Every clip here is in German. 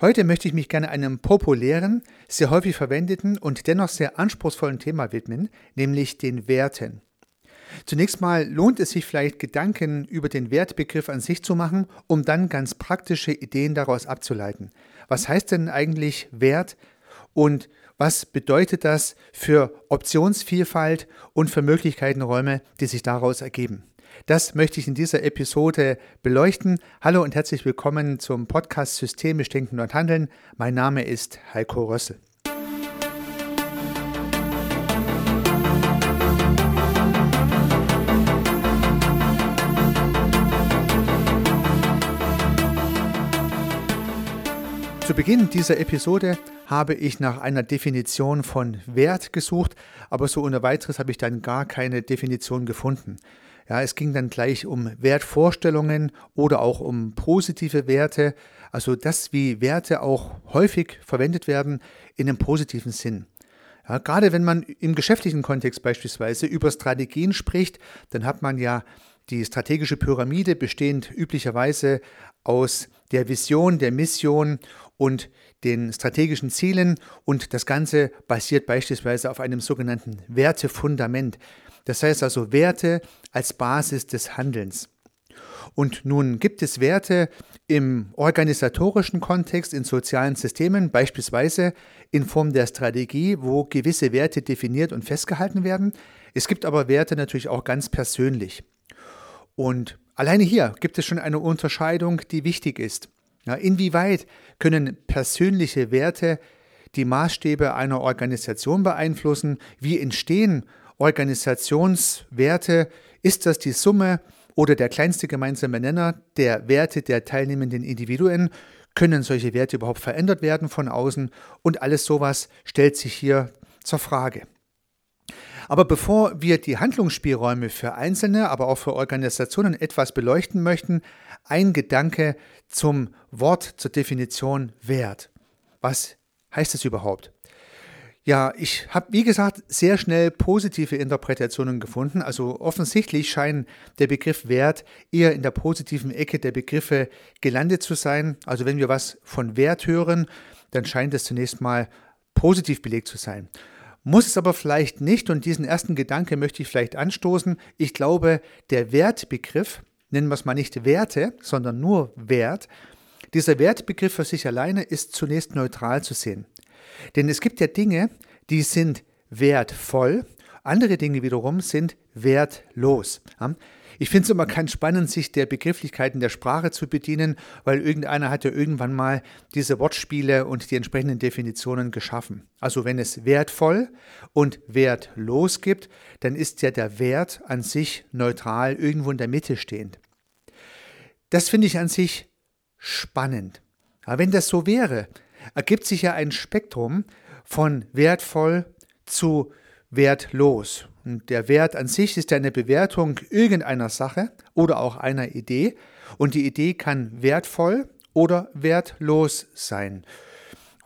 Heute möchte ich mich gerne einem populären, sehr häufig verwendeten und dennoch sehr anspruchsvollen Thema widmen, nämlich den Werten. Zunächst mal lohnt es sich vielleicht Gedanken über den Wertbegriff an sich zu machen, um dann ganz praktische Ideen daraus abzuleiten. Was heißt denn eigentlich Wert und was bedeutet das für Optionsvielfalt und für Möglichkeitenräume, die sich daraus ergeben? Das möchte ich in dieser Episode beleuchten. Hallo und herzlich willkommen zum Podcast Systemisch Denken und Handeln. Mein Name ist Heiko Rössel. Zu Beginn dieser Episode habe ich nach einer Definition von Wert gesucht, aber so ohne weiteres habe ich dann gar keine Definition gefunden. Ja, es ging dann gleich um Wertvorstellungen oder auch um positive Werte, also das, wie Werte auch häufig verwendet werden in einem positiven Sinn. Ja, gerade wenn man im geschäftlichen Kontext beispielsweise über Strategien spricht, dann hat man ja die strategische Pyramide bestehend üblicherweise aus der Vision, der Mission und den strategischen Zielen und das Ganze basiert beispielsweise auf einem sogenannten Wertefundament. Das heißt also Werte als Basis des Handelns. Und nun gibt es Werte im organisatorischen Kontext, in sozialen Systemen, beispielsweise in Form der Strategie, wo gewisse Werte definiert und festgehalten werden. Es gibt aber Werte natürlich auch ganz persönlich. Und alleine hier gibt es schon eine Unterscheidung, die wichtig ist. Ja, inwieweit können persönliche Werte die Maßstäbe einer Organisation beeinflussen? Wie entstehen Organisationswerte? Ist das die Summe oder der kleinste gemeinsame Nenner der Werte der teilnehmenden Individuen? Können solche Werte überhaupt verändert werden von außen? Und alles sowas stellt sich hier zur Frage. Aber bevor wir die Handlungsspielräume für Einzelne, aber auch für Organisationen etwas beleuchten möchten, ein Gedanke zum Wort, zur Definition Wert. Was heißt es überhaupt? Ja, ich habe, wie gesagt, sehr schnell positive Interpretationen gefunden. Also offensichtlich scheint der Begriff Wert eher in der positiven Ecke der Begriffe gelandet zu sein. Also wenn wir was von Wert hören, dann scheint es zunächst mal positiv belegt zu sein. Muss es aber vielleicht nicht und diesen ersten Gedanke möchte ich vielleicht anstoßen. Ich glaube, der Wertbegriff, nennen wir es mal nicht Werte, sondern nur Wert, dieser Wertbegriff für sich alleine ist zunächst neutral zu sehen. Denn es gibt ja Dinge, die sind wertvoll, andere Dinge wiederum sind wertlos. Ich finde es immer ganz spannend, sich der Begrifflichkeiten der Sprache zu bedienen, weil irgendeiner hat ja irgendwann mal diese Wortspiele und die entsprechenden Definitionen geschaffen. Also wenn es wertvoll und wertlos gibt, dann ist ja der Wert an sich neutral irgendwo in der Mitte stehend. Das finde ich an sich spannend. Aber wenn das so wäre, ergibt sich ja ein Spektrum von wertvoll zu wertlos. Und der Wert an sich ist ja eine Bewertung irgendeiner Sache oder auch einer Idee. Und die Idee kann wertvoll oder wertlos sein.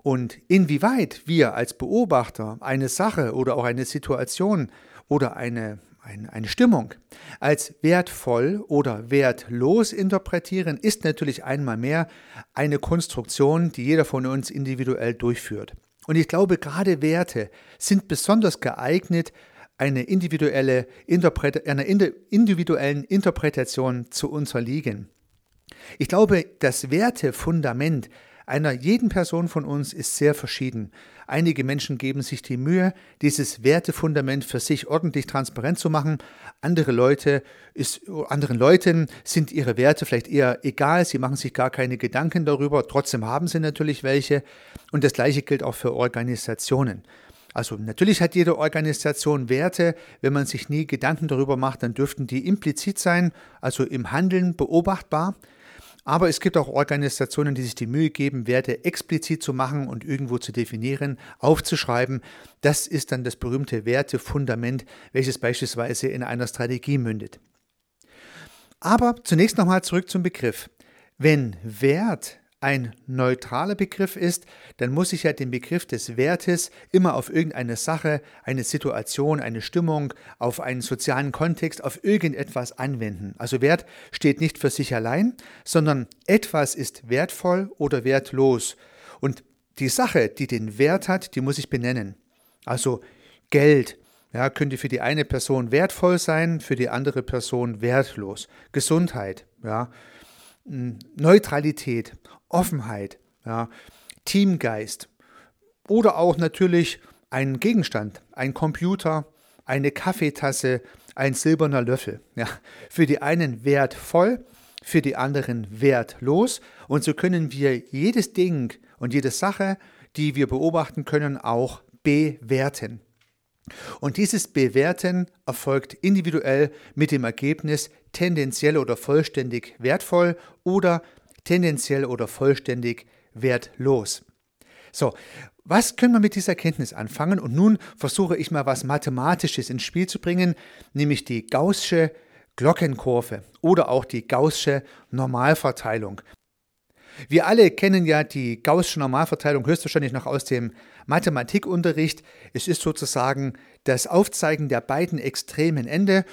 Und inwieweit wir als Beobachter eine Sache oder auch eine Situation oder eine, eine, eine Stimmung als wertvoll oder wertlos interpretieren, ist natürlich einmal mehr eine Konstruktion, die jeder von uns individuell durchführt. Und ich glaube, gerade Werte sind besonders geeignet, eine individuelle einer individuellen Interpretation zu unterliegen. Ich glaube, das Wertefundament einer jeden Person von uns ist sehr verschieden. Einige Menschen geben sich die Mühe, dieses Wertefundament für sich ordentlich transparent zu machen. Andere Leute ist, anderen Leuten sind ihre Werte vielleicht eher egal. Sie machen sich gar keine Gedanken darüber. Trotzdem haben sie natürlich welche. Und das Gleiche gilt auch für Organisationen. Also natürlich hat jede Organisation Werte. Wenn man sich nie Gedanken darüber macht, dann dürften die implizit sein, also im Handeln beobachtbar. Aber es gibt auch Organisationen, die sich die Mühe geben, Werte explizit zu machen und irgendwo zu definieren, aufzuschreiben. Das ist dann das berühmte Wertefundament, welches beispielsweise in einer Strategie mündet. Aber zunächst nochmal zurück zum Begriff. Wenn Wert ein neutraler Begriff ist, dann muss ich ja den Begriff des Wertes immer auf irgendeine Sache, eine Situation, eine Stimmung, auf einen sozialen Kontext, auf irgendetwas anwenden. Also Wert steht nicht für sich allein, sondern etwas ist wertvoll oder wertlos. Und die Sache, die den Wert hat, die muss ich benennen. Also Geld ja, könnte für die eine Person wertvoll sein, für die andere Person wertlos. Gesundheit, ja, Neutralität, Offenheit, ja, Teamgeist oder auch natürlich ein Gegenstand, ein Computer, eine Kaffeetasse, ein silberner Löffel. Ja, für die einen wertvoll, für die anderen wertlos. Und so können wir jedes Ding und jede Sache, die wir beobachten können, auch bewerten. Und dieses Bewerten erfolgt individuell mit dem Ergebnis tendenziell oder vollständig wertvoll oder tendenziell oder vollständig wertlos. So, was können wir mit dieser Erkenntnis anfangen? Und nun versuche ich mal was Mathematisches ins Spiel zu bringen, nämlich die Gaußsche Glockenkurve oder auch die Gaußsche Normalverteilung. Wir alle kennen ja die Gaußsche Normalverteilung höchstwahrscheinlich noch aus dem Mathematikunterricht. Es ist sozusagen das Aufzeigen der beiden extremen Ende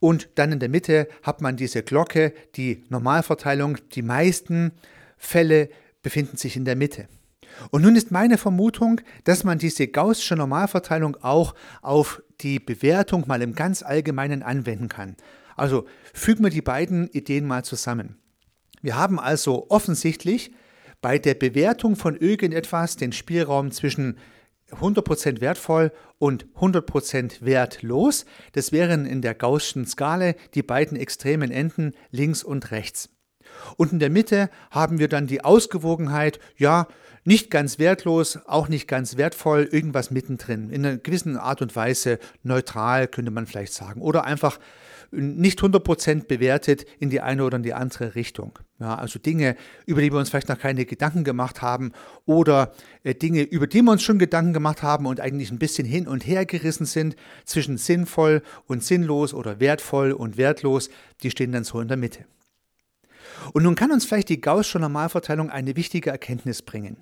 und dann in der Mitte hat man diese Glocke, die Normalverteilung. Die meisten Fälle befinden sich in der Mitte. Und nun ist meine Vermutung, dass man diese gaußsche Normalverteilung auch auf die Bewertung mal im ganz Allgemeinen anwenden kann. Also fügen wir die beiden Ideen mal zusammen. Wir haben also offensichtlich bei der Bewertung von irgendetwas den Spielraum zwischen 100% wertvoll und 100% wertlos. Das wären in der Gaußschen Skala die beiden extremen Enden links und rechts. Und in der Mitte haben wir dann die Ausgewogenheit, ja, nicht ganz wertlos, auch nicht ganz wertvoll, irgendwas mittendrin. In einer gewissen Art und Weise neutral, könnte man vielleicht sagen. Oder einfach nicht 100% bewertet in die eine oder in die andere Richtung. Ja, also Dinge, über die wir uns vielleicht noch keine Gedanken gemacht haben oder äh, Dinge, über die wir uns schon Gedanken gemacht haben und eigentlich ein bisschen hin und her gerissen sind zwischen sinnvoll und sinnlos oder wertvoll und wertlos, die stehen dann so in der Mitte. Und nun kann uns vielleicht die Gaußsche Normalverteilung eine wichtige Erkenntnis bringen.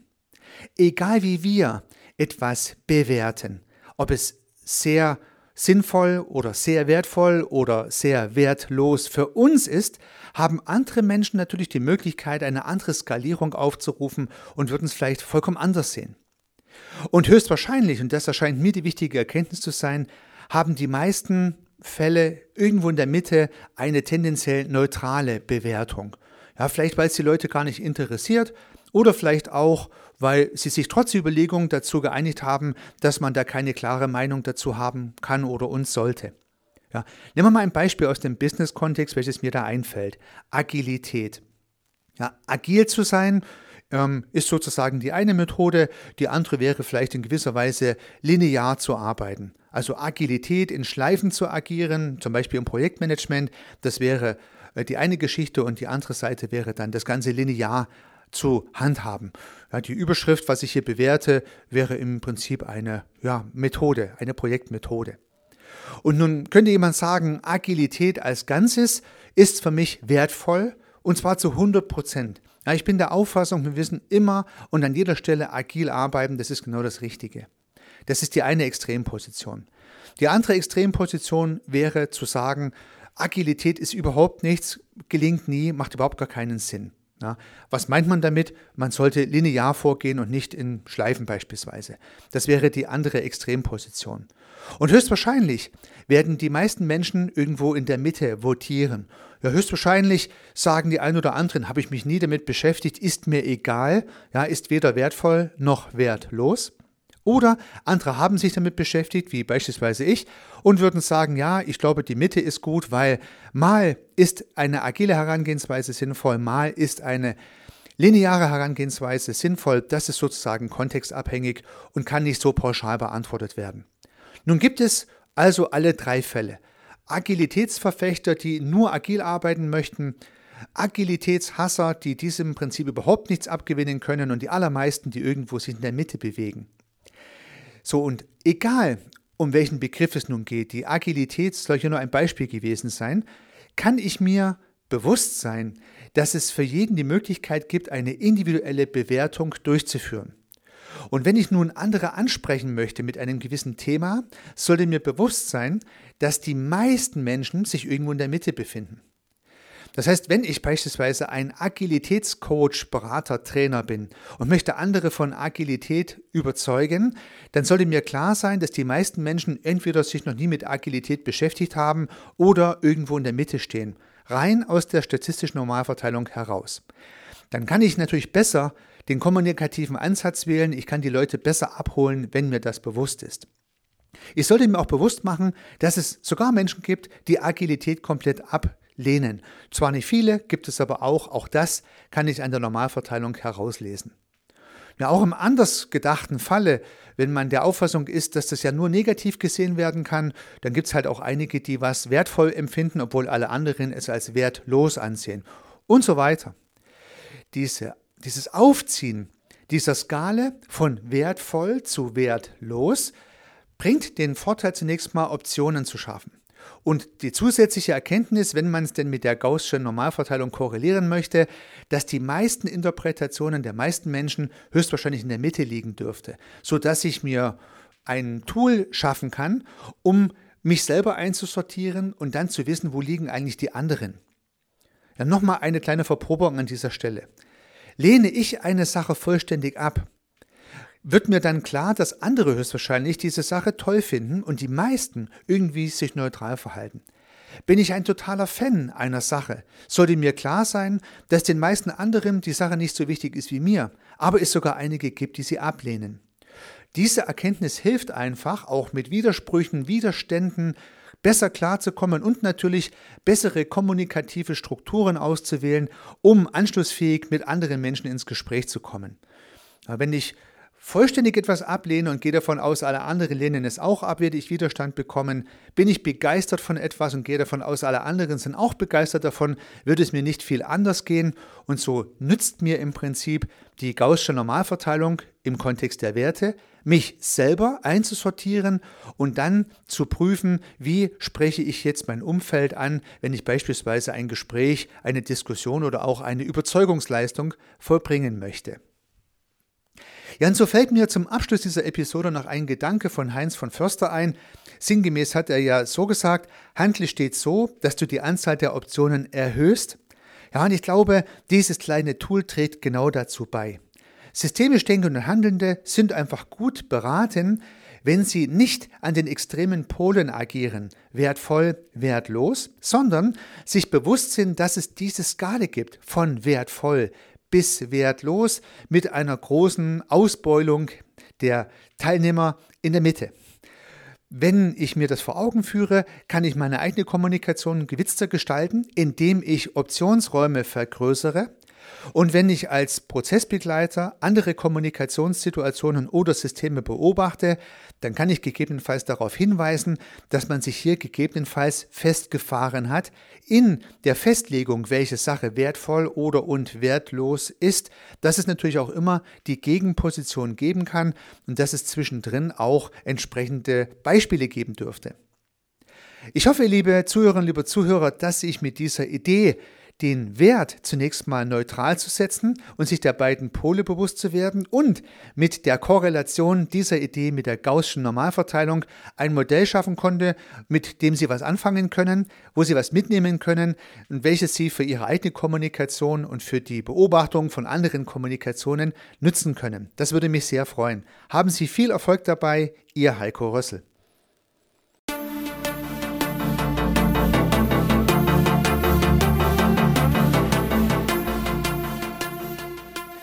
Egal wie wir etwas bewerten, ob es sehr sinnvoll oder sehr wertvoll oder sehr wertlos für uns ist, haben andere Menschen natürlich die Möglichkeit, eine andere Skalierung aufzurufen und würden es vielleicht vollkommen anders sehen. Und höchstwahrscheinlich, und das erscheint mir die wichtige Erkenntnis zu sein, haben die meisten Fälle irgendwo in der Mitte eine tendenziell neutrale Bewertung. Ja, vielleicht weil es die Leute gar nicht interessiert oder vielleicht auch, weil sie sich trotz der Überlegung dazu geeinigt haben, dass man da keine klare Meinung dazu haben kann oder uns sollte. Ja, nehmen wir mal ein Beispiel aus dem Business-Kontext, welches mir da einfällt. Agilität. Ja, agil zu sein ähm, ist sozusagen die eine Methode, die andere wäre vielleicht in gewisser Weise linear zu arbeiten. Also Agilität in Schleifen zu agieren, zum Beispiel im Projektmanagement, das wäre äh, die eine Geschichte und die andere Seite wäre dann das Ganze linear zu handhaben. Ja, die Überschrift, was ich hier bewerte, wäre im Prinzip eine ja, Methode, eine Projektmethode. Und nun könnte jemand sagen, Agilität als Ganzes ist für mich wertvoll und zwar zu 100 Prozent. Ja, ich bin der Auffassung, wir wissen immer und an jeder Stelle agil arbeiten, das ist genau das Richtige. Das ist die eine Extremposition. Die andere Extremposition wäre zu sagen, Agilität ist überhaupt nichts, gelingt nie, macht überhaupt gar keinen Sinn. Ja, was meint man damit? Man sollte linear vorgehen und nicht in Schleifen beispielsweise. Das wäre die andere Extremposition. Und höchstwahrscheinlich werden die meisten Menschen irgendwo in der Mitte votieren. Ja, höchstwahrscheinlich sagen die einen oder anderen, habe ich mich nie damit beschäftigt, ist mir egal, ja, ist weder wertvoll noch wertlos. Oder andere haben sich damit beschäftigt, wie beispielsweise ich, und würden sagen, ja, ich glaube, die Mitte ist gut, weil mal ist eine agile Herangehensweise sinnvoll, mal ist eine lineare Herangehensweise sinnvoll. Das ist sozusagen kontextabhängig und kann nicht so pauschal beantwortet werden. Nun gibt es also alle drei Fälle. Agilitätsverfechter, die nur agil arbeiten möchten, Agilitätshasser, die diesem Prinzip überhaupt nichts abgewinnen können und die allermeisten, die irgendwo sich in der Mitte bewegen. So, und egal, um welchen Begriff es nun geht, die Agilität soll hier nur ein Beispiel gewesen sein, kann ich mir bewusst sein, dass es für jeden die Möglichkeit gibt, eine individuelle Bewertung durchzuführen. Und wenn ich nun andere ansprechen möchte mit einem gewissen Thema, sollte mir bewusst sein, dass die meisten Menschen sich irgendwo in der Mitte befinden. Das heißt, wenn ich beispielsweise ein Agilitätscoach, Berater, Trainer bin und möchte andere von Agilität überzeugen, dann sollte mir klar sein, dass die meisten Menschen entweder sich noch nie mit Agilität beschäftigt haben oder irgendwo in der Mitte stehen, rein aus der statistischen Normalverteilung heraus. Dann kann ich natürlich besser den kommunikativen Ansatz wählen, ich kann die Leute besser abholen, wenn mir das bewusst ist. Ich sollte mir auch bewusst machen, dass es sogar Menschen gibt, die Agilität komplett ablehnen. Zwar nicht viele, gibt es aber auch, auch das kann ich an der Normalverteilung herauslesen. Ja, auch im anders gedachten Falle, wenn man der Auffassung ist, dass das ja nur negativ gesehen werden kann, dann gibt es halt auch einige, die was wertvoll empfinden, obwohl alle anderen es als wertlos ansehen und so weiter. Diese, dieses Aufziehen dieser Skala von wertvoll zu wertlos bringt den Vorteil zunächst mal Optionen zu schaffen. Und die zusätzliche Erkenntnis, wenn man es denn mit der Gaußschen Normalverteilung korrelieren möchte, dass die meisten Interpretationen der meisten Menschen höchstwahrscheinlich in der Mitte liegen dürfte, sodass ich mir ein Tool schaffen kann, um mich selber einzusortieren und dann zu wissen, wo liegen eigentlich die anderen. Ja, nochmal eine kleine Verprobung an dieser Stelle. Lehne ich eine Sache vollständig ab, wird mir dann klar, dass andere höchstwahrscheinlich diese Sache toll finden und die meisten irgendwie sich neutral verhalten. Bin ich ein totaler Fan einer Sache, sollte mir klar sein, dass den meisten anderen die Sache nicht so wichtig ist wie mir, aber es sogar einige gibt, die sie ablehnen. Diese Erkenntnis hilft einfach, auch mit Widersprüchen, Widerständen besser klarzukommen und natürlich bessere kommunikative Strukturen auszuwählen, um anschlussfähig mit anderen Menschen ins Gespräch zu kommen. Wenn ich vollständig etwas ablehne und gehe davon aus, alle anderen lehnen es auch ab, werde ich Widerstand bekommen. Bin ich begeistert von etwas und gehe davon aus, alle anderen sind auch begeistert davon, wird es mir nicht viel anders gehen. Und so nützt mir im Prinzip die Gaußsche Normalverteilung im Kontext der Werte, mich selber einzusortieren und dann zu prüfen, wie spreche ich jetzt mein Umfeld an, wenn ich beispielsweise ein Gespräch, eine Diskussion oder auch eine Überzeugungsleistung vollbringen möchte. Ja, und so fällt mir zum Abschluss dieser Episode noch ein Gedanke von Heinz von Förster ein. Sinngemäß hat er ja so gesagt, handle steht so, dass du die Anzahl der Optionen erhöhst. Ja, und ich glaube, dieses kleine Tool trägt genau dazu bei. Systemisch Denkende und Handelnde sind einfach gut beraten, wenn sie nicht an den extremen Polen agieren, wertvoll, wertlos, sondern sich bewusst sind, dass es diese Skala gibt von wertvoll, bis wertlos mit einer großen Ausbeulung der Teilnehmer in der Mitte. Wenn ich mir das vor Augen führe, kann ich meine eigene Kommunikation gewitzter gestalten, indem ich Optionsräume vergrößere und wenn ich als Prozessbegleiter andere Kommunikationssituationen oder Systeme beobachte, dann kann ich gegebenenfalls darauf hinweisen, dass man sich hier gegebenenfalls festgefahren hat in der Festlegung, welche Sache wertvoll oder und wertlos ist, dass es natürlich auch immer die Gegenposition geben kann und dass es zwischendrin auch entsprechende Beispiele geben dürfte. Ich hoffe, liebe Zuhörerinnen, liebe Zuhörer, dass ich mit dieser Idee den Wert zunächst mal neutral zu setzen und sich der beiden Pole bewusst zu werden und mit der Korrelation dieser Idee mit der Gaußschen Normalverteilung ein Modell schaffen konnte, mit dem Sie was anfangen können, wo Sie was mitnehmen können und welches Sie für Ihre eigene Kommunikation und für die Beobachtung von anderen Kommunikationen nutzen können. Das würde mich sehr freuen. Haben Sie viel Erfolg dabei, Ihr Heiko Rössel.